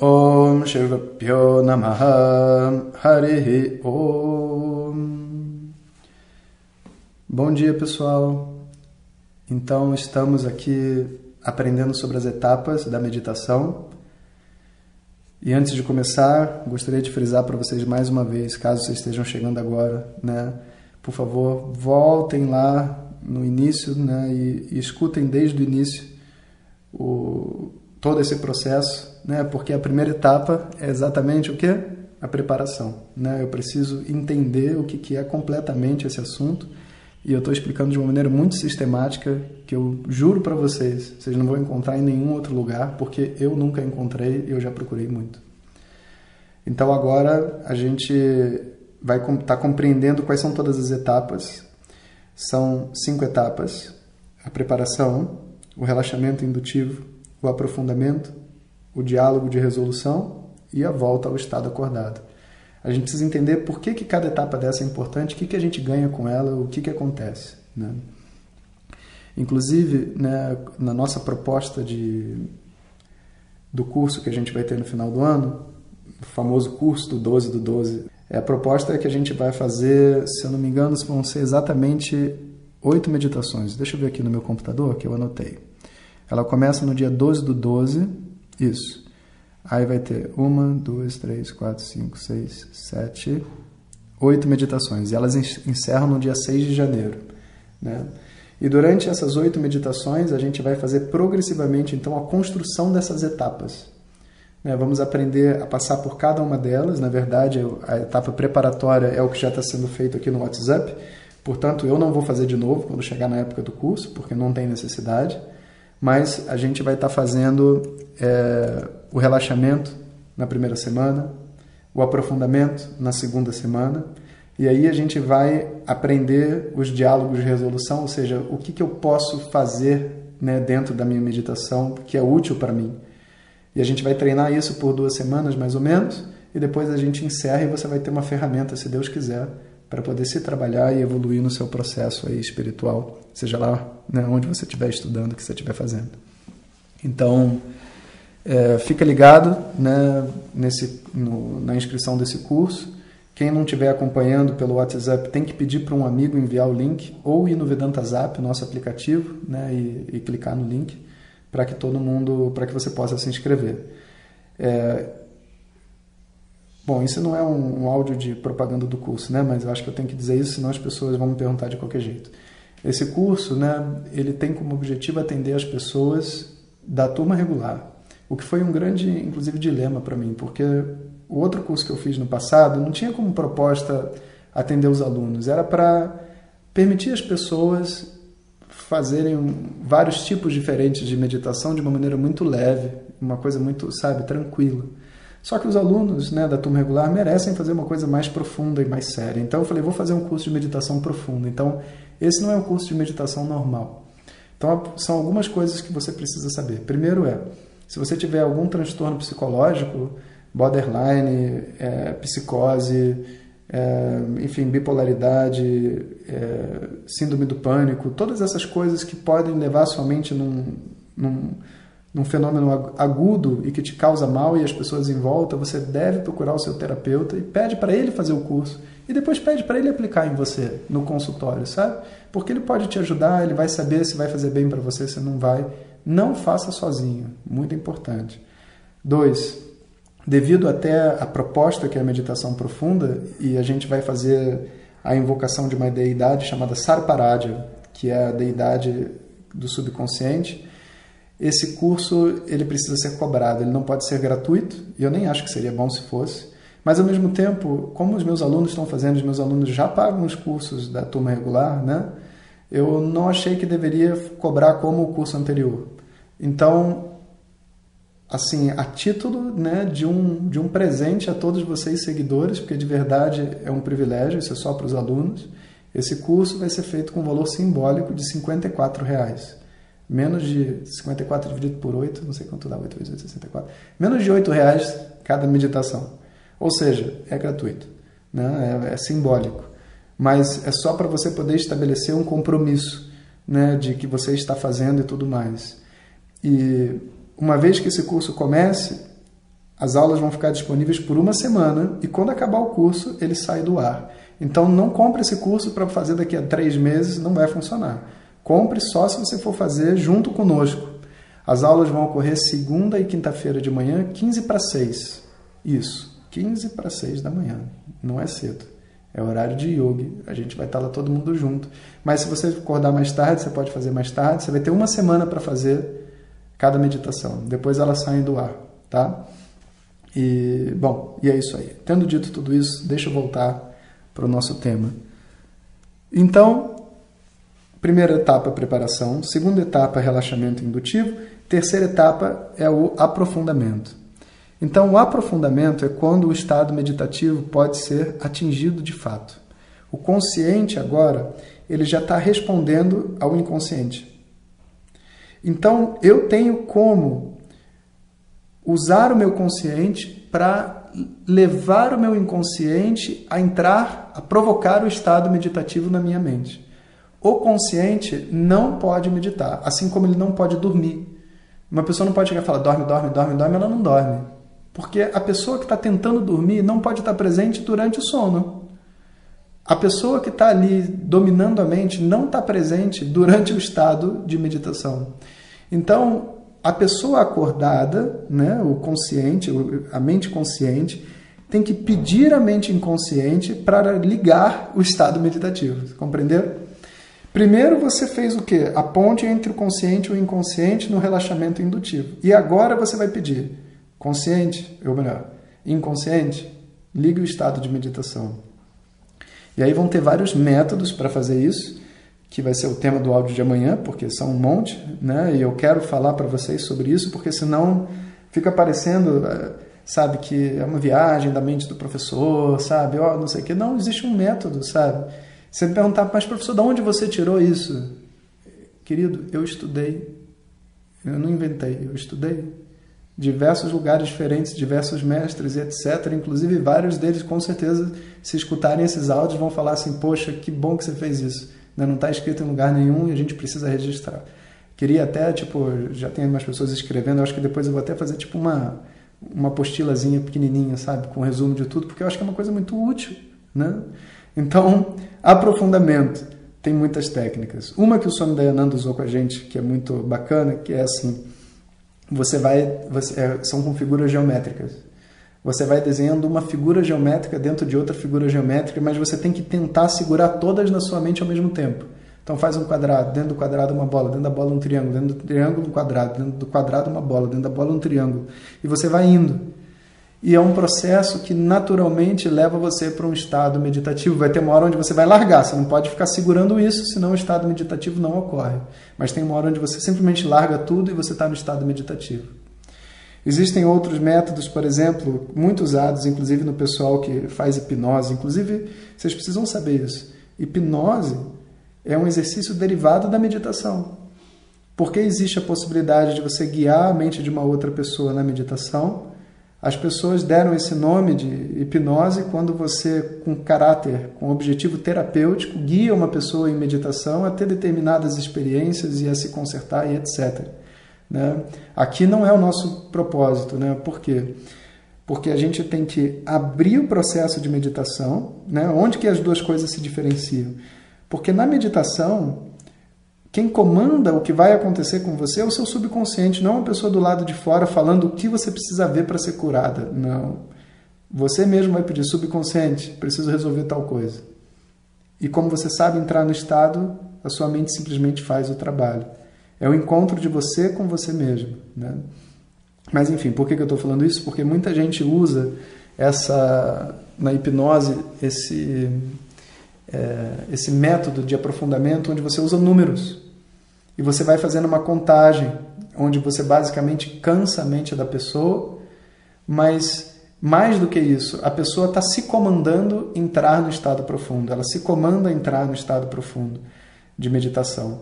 Om Shivapyo Namaha. Harihi Om. Bom dia pessoal, então estamos aqui aprendendo sobre as etapas da meditação. E antes de começar gostaria de frisar para vocês mais uma vez, caso vocês estejam chegando agora, né, por favor voltem lá no início né, e, e escutem desde o início o, todo esse processo né? Porque a primeira etapa é exatamente o que? A preparação, né? Eu preciso entender o que, que é completamente esse assunto e eu estou explicando de uma maneira muito sistemática que eu juro para vocês, vocês não vão encontrar em nenhum outro lugar, porque eu nunca encontrei e eu já procurei muito. Então agora a gente vai estar tá compreendendo quais são todas as etapas. São cinco etapas: a preparação, o relaxamento indutivo, o aprofundamento, o diálogo de resolução e a volta ao estado acordado. A gente precisa entender por que, que cada etapa dessa é importante, o que, que a gente ganha com ela, o que, que acontece. Né? Inclusive, né, na nossa proposta de, do curso que a gente vai ter no final do ano, o famoso curso do 12 do 12, é, a proposta é que a gente vai fazer, se eu não me engano, vão ser exatamente oito meditações. Deixa eu ver aqui no meu computador que eu anotei. Ela começa no dia 12 do 12 isso. Aí vai ter uma, duas, três, quatro, cinco, seis, sete, oito meditações. E elas encerram no dia 6 de janeiro. Né? E durante essas oito meditações, a gente vai fazer progressivamente, então, a construção dessas etapas. Né? Vamos aprender a passar por cada uma delas. Na verdade, a etapa preparatória é o que já está sendo feito aqui no WhatsApp. Portanto, eu não vou fazer de novo quando chegar na época do curso, porque não tem necessidade mas a gente vai estar tá fazendo é, o relaxamento na primeira semana, o aprofundamento na segunda semana, e aí a gente vai aprender os diálogos de resolução, ou seja, o que, que eu posso fazer né, dentro da minha meditação que é útil para mim. E a gente vai treinar isso por duas semanas, mais ou menos, e depois a gente encerra e você vai ter uma ferramenta, se Deus quiser, para poder se trabalhar e evoluir no seu processo aí espiritual, seja lá né, onde você estiver estudando, o que você estiver fazendo. Então, é, fica ligado né, nesse, no, na inscrição desse curso. Quem não estiver acompanhando pelo WhatsApp tem que pedir para um amigo enviar o link ou ir no Vedanta Zap, nosso aplicativo, né, e, e clicar no link para que todo mundo, para que você possa se inscrever. É, Bom, isso não é um, um, áudio de propaganda do curso, né? Mas eu acho que eu tenho que dizer isso, senão as pessoas vão me perguntar de qualquer jeito. Esse curso, né? Ele tem como objetivo atender as pessoas da turma regular, o que foi um grande, inclusive, dilema para mim, porque o outro curso que eu fiz no passado não tinha como proposta atender os alunos, era para permitir as pessoas fazerem vários tipos diferentes de meditação de uma maneira muito leve, uma coisa muito, sabe, tranquila. Só que os alunos né, da turma regular merecem fazer uma coisa mais profunda e mais séria. Então eu falei, vou fazer um curso de meditação profunda. Então esse não é um curso de meditação normal. Então são algumas coisas que você precisa saber. Primeiro é, se você tiver algum transtorno psicológico, borderline, é, psicose, é, enfim, bipolaridade, é, síndrome do pânico, todas essas coisas que podem levar sua mente num, num num fenômeno agudo e que te causa mal e as pessoas em volta, você deve procurar o seu terapeuta e pede para ele fazer o curso. E depois pede para ele aplicar em você no consultório, sabe? Porque ele pode te ajudar, ele vai saber se vai fazer bem para você, se não vai. Não faça sozinho, muito importante. Dois, devido até a proposta que é a meditação profunda, e a gente vai fazer a invocação de uma deidade chamada Sarparadya, que é a deidade do subconsciente, esse curso ele precisa ser cobrado, ele não pode ser gratuito, e eu nem acho que seria bom se fosse. Mas ao mesmo tempo, como os meus alunos estão fazendo, os meus alunos já pagam os cursos da turma regular, né? Eu não achei que deveria cobrar como o curso anterior. Então, assim, a título né, de, um, de um presente a todos vocês seguidores, porque de verdade é um privilégio, isso é só para os alunos. Esse curso vai ser feito com um valor simbólico de R$ reais. Menos de 54 dividido por 8, não sei quanto dá, 8 vezes 8, 64. Menos de 8 reais cada meditação. Ou seja, é gratuito, né? é, é simbólico. Mas é só para você poder estabelecer um compromisso né, de que você está fazendo e tudo mais. E uma vez que esse curso comece, as aulas vão ficar disponíveis por uma semana e quando acabar o curso, ele sai do ar. Então não compre esse curso para fazer daqui a três meses, não vai funcionar. Compre só se você for fazer junto conosco. As aulas vão ocorrer segunda e quinta-feira de manhã, 15 para 6. Isso, 15 para 6 da manhã. Não é cedo. É horário de yoga. A gente vai estar lá todo mundo junto. Mas se você acordar mais tarde, você pode fazer mais tarde. Você vai ter uma semana para fazer cada meditação. Depois elas saem do ar, tá? E, bom, e é isso aí. Tendo dito tudo isso, deixa eu voltar para o nosso tema. Então, primeira etapa, preparação. Segunda etapa, relaxamento indutivo. Terceira etapa é o aprofundamento. Então, o aprofundamento é quando o estado meditativo pode ser atingido de fato. O consciente agora, ele já está respondendo ao inconsciente. Então, eu tenho como usar o meu consciente para levar o meu inconsciente a entrar, a provocar o estado meditativo na minha mente. O consciente não pode meditar, assim como ele não pode dormir. Uma pessoa não pode chegar e falar dorme, dorme, dorme, dorme, ela não dorme. Porque a pessoa que está tentando dormir não pode estar presente durante o sono. A pessoa que está ali dominando a mente não está presente durante o estado de meditação. Então, a pessoa acordada, né, o consciente, a mente consciente, tem que pedir a mente inconsciente para ligar o estado meditativo. Compreendeu? Primeiro você fez o quê? A ponte entre o consciente e o inconsciente no relaxamento indutivo. E agora você vai pedir consciente, ou melhor, inconsciente, ligue o estado de meditação. E aí vão ter vários métodos para fazer isso que vai ser o tema do áudio de amanhã, porque são um monte, né? E eu quero falar para vocês sobre isso, porque senão fica parecendo, eh, sabe, que é uma viagem da mente do professor, sabe? Ó, oh, não sei o que. Não, existe um método, sabe? Você me perguntar, mas professor, de onde você tirou isso? Querido, eu estudei. Eu não inventei, eu estudei. Diversos lugares diferentes, diversos mestres etc. Inclusive, vários deles, com certeza, se escutarem esses áudios, vão falar assim: Poxa, que bom que você fez isso né? não está escrito em lugar nenhum e a gente precisa registrar. Queria até, tipo, já tem umas pessoas escrevendo, acho que depois eu vou até fazer tipo uma, uma apostilazinha pequenininha, sabe, com um resumo de tudo, porque eu acho que é uma coisa muito útil, né? Então, aprofundamento tem muitas técnicas. Uma que o Swami Dayananda usou com a gente, que é muito bacana, que é assim, você vai, você, é, são com figuras geométricas. Você vai desenhando uma figura geométrica dentro de outra figura geométrica, mas você tem que tentar segurar todas na sua mente ao mesmo tempo. Então faz um quadrado, dentro do quadrado uma bola, dentro da bola um triângulo, dentro do triângulo um quadrado, dentro do quadrado uma bola, dentro da bola um triângulo. E você vai indo. E é um processo que naturalmente leva você para um estado meditativo. Vai ter uma hora onde você vai largar, você não pode ficar segurando isso, senão o estado meditativo não ocorre. Mas tem uma hora onde você simplesmente larga tudo e você está no estado meditativo. Existem outros métodos, por exemplo, muito usados, inclusive no pessoal que faz hipnose. Inclusive, vocês precisam saber isso. Hipnose é um exercício derivado da meditação. Porque existe a possibilidade de você guiar a mente de uma outra pessoa na meditação. As pessoas deram esse nome de hipnose quando você, com caráter, com objetivo terapêutico, guia uma pessoa em meditação a ter determinadas experiências e a se consertar e etc. Né? Aqui não é o nosso propósito. Né? Por quê? Porque a gente tem que abrir o processo de meditação. Né? Onde que as duas coisas se diferenciam? Porque na meditação, quem comanda o que vai acontecer com você é o seu subconsciente, não uma pessoa do lado de fora falando o que você precisa ver para ser curada. Não. Você mesmo vai pedir subconsciente, preciso resolver tal coisa. E como você sabe entrar no estado, a sua mente simplesmente faz o trabalho. É o encontro de você com você mesmo. Né? Mas enfim, por que, eu estou falando isso? Porque muita gente usa essa na hipnose esse é, esse método de aprofundamento onde você usa números. E você vai fazendo uma contagem, onde você basicamente cansa a mente da pessoa, mas mais do que isso, a pessoa está se comandando entrar no estado profundo, ela se comanda entrar no estado profundo de meditação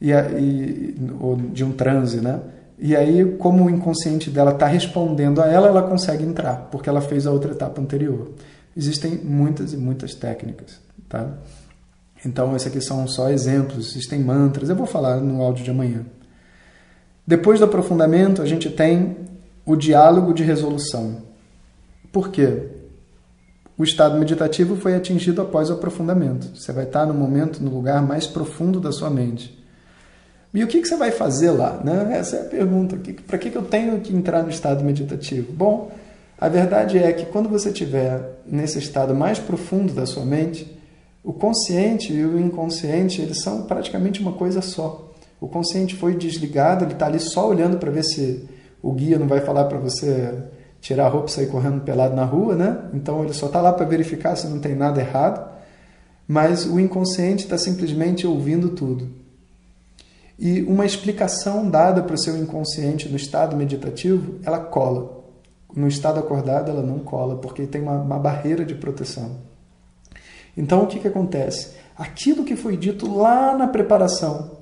e, e ou de um transe, né? E aí, como o inconsciente dela está respondendo a ela, ela consegue entrar, porque ela fez a outra etapa anterior. Existem muitas e muitas técnicas, tá? Então, esses aqui são só exemplos, existem mantras, eu vou falar no áudio de amanhã. Depois do aprofundamento, a gente tem o diálogo de resolução. Por quê? O estado meditativo foi atingido após o aprofundamento. Você vai estar no momento, no lugar mais profundo da sua mente. E o que, você vai fazer lá? Né? Essa é a pergunta. Para que, que eu tenho que entrar no estado meditativo? Bom, a verdade é que quando você estiver nesse estado mais profundo da sua mente, o consciente e o inconsciente eles são praticamente uma coisa só. O consciente foi desligado, ele está ali só olhando para ver se o guia não vai falar para você tirar a roupa e sair correndo pelado na rua, né? Então ele só está lá para verificar se não tem nada errado. Mas o inconsciente está simplesmente ouvindo tudo. E uma explicação dada para o seu inconsciente no estado meditativo, ela cola. No estado acordado, ela não cola, porque tem uma, uma barreira de proteção. Então, o que, que acontece? Aquilo que foi dito lá na preparação,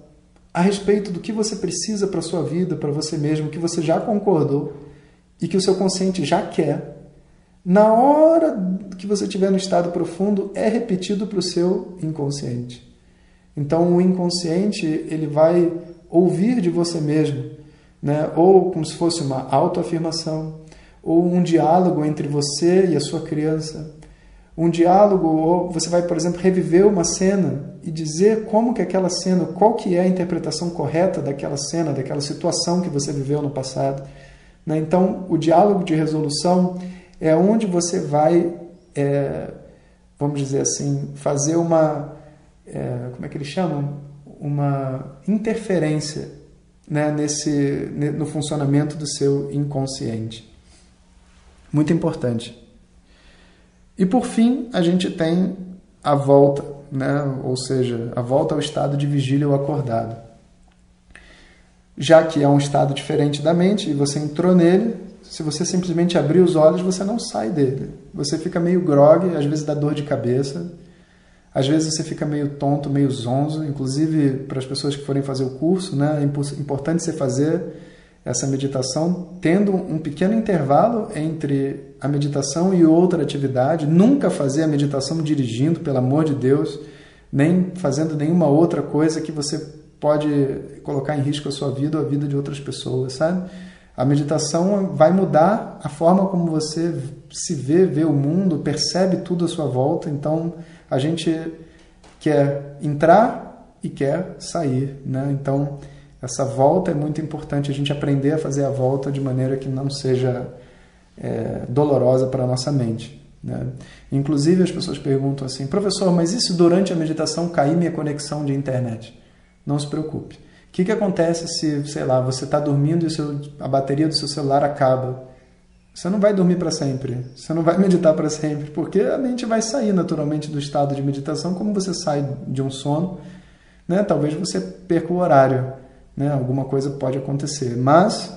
a respeito do que você precisa para a sua vida, para você mesmo, que você já concordou e que o seu consciente já quer, na hora que você estiver no estado profundo, é repetido para o seu inconsciente. Então o inconsciente ele vai ouvir de você mesmo, né? ou como se fosse uma autoafirmação, ou um diálogo entre você e a sua criança. Um diálogo, ou você vai, por exemplo, reviver uma cena e dizer como que aquela cena, qual que é a interpretação correta daquela cena, daquela situação que você viveu no passado. Né? Então, o diálogo de resolução é onde você vai, é, vamos dizer assim, fazer uma é, como é que eles chamam? Uma interferência né, nesse, no funcionamento do seu inconsciente. Muito importante. E por fim, a gente tem a volta, né? ou seja, a volta ao estado de vigília ou acordado. Já que é um estado diferente da mente e você entrou nele, se você simplesmente abrir os olhos, você não sai dele. Você fica meio grogue, às vezes dá dor de cabeça, às vezes você fica meio tonto, meio zonzo, inclusive para as pessoas que forem fazer o curso, né, é importante você fazer essa meditação tendo um pequeno intervalo entre a meditação e outra atividade. Nunca fazer a meditação dirigindo, pelo amor de Deus, nem fazendo nenhuma outra coisa que você pode colocar em risco a sua vida ou a vida de outras pessoas, sabe? A meditação vai mudar a forma como você se vê, vê o mundo, percebe tudo à sua volta. Então, a gente quer entrar e quer sair, né? Então, essa volta é muito importante, a gente aprender a fazer a volta de maneira que não seja é, dolorosa para a nossa mente. Né? Inclusive, as pessoas perguntam assim, professor, mas e se durante a meditação cair minha conexão de internet? Não se preocupe. O que, que acontece se, sei lá, você está dormindo e seu, a bateria do seu celular acaba? Você não vai dormir para sempre, você não vai meditar para sempre, porque a mente vai sair naturalmente do estado de meditação, como você sai de um sono, né? Talvez você perca o horário, né? Alguma coisa pode acontecer, mas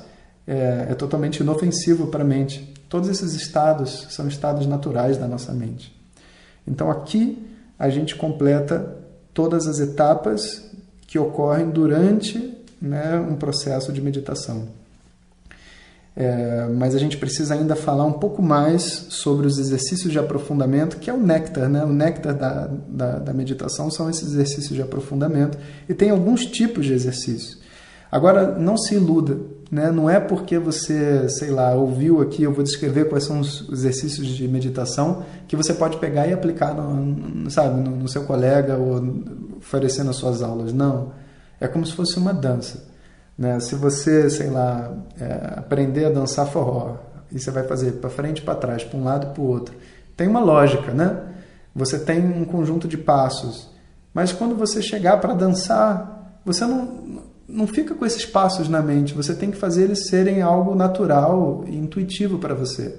é, é totalmente inofensivo para a mente. Todos esses estados são estados naturais da nossa mente. Então aqui a gente completa todas as etapas que ocorrem durante né, um processo de meditação. É, mas a gente precisa ainda falar um pouco mais sobre os exercícios de aprofundamento, que é o néctar, né? O néctar da, da, da meditação são esses exercícios de aprofundamento. E tem alguns tipos de exercícios. Agora, não se iluda, né? Não é porque você, sei lá, ouviu aqui, eu vou descrever quais são os exercícios de meditação, que você pode pegar e aplicar, no, sabe, no, no seu colega ou oferecer nas suas aulas. Não. É como se fosse uma dança. Né? Se você, sei lá, é, aprender a dançar forró, e você vai fazer para frente e para trás, para um lado e para o outro, tem uma lógica, né? Você tem um conjunto de passos, mas quando você chegar para dançar, você não, não fica com esses passos na mente, você tem que fazer eles serem algo natural e intuitivo para você.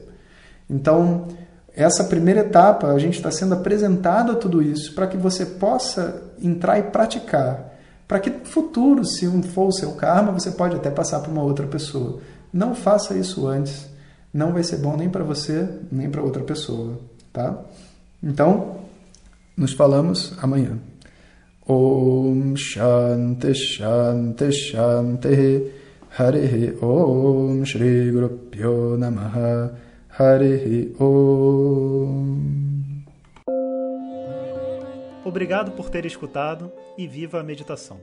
Então, essa primeira etapa, a gente está sendo apresentado a tudo isso para que você possa entrar e praticar para que no futuro, se um for o seu karma, você pode até passar para uma outra pessoa. Não faça isso antes. Não vai ser bom nem para você, nem para outra pessoa, tá? Então, nos falamos amanhã. Om Shanti Shanti Shanti Hare Om Shri Guru Pyo Namaha Hare Om Obrigado por ter escutado e viva a meditação.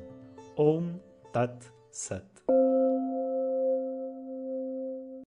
Om Tat Sat.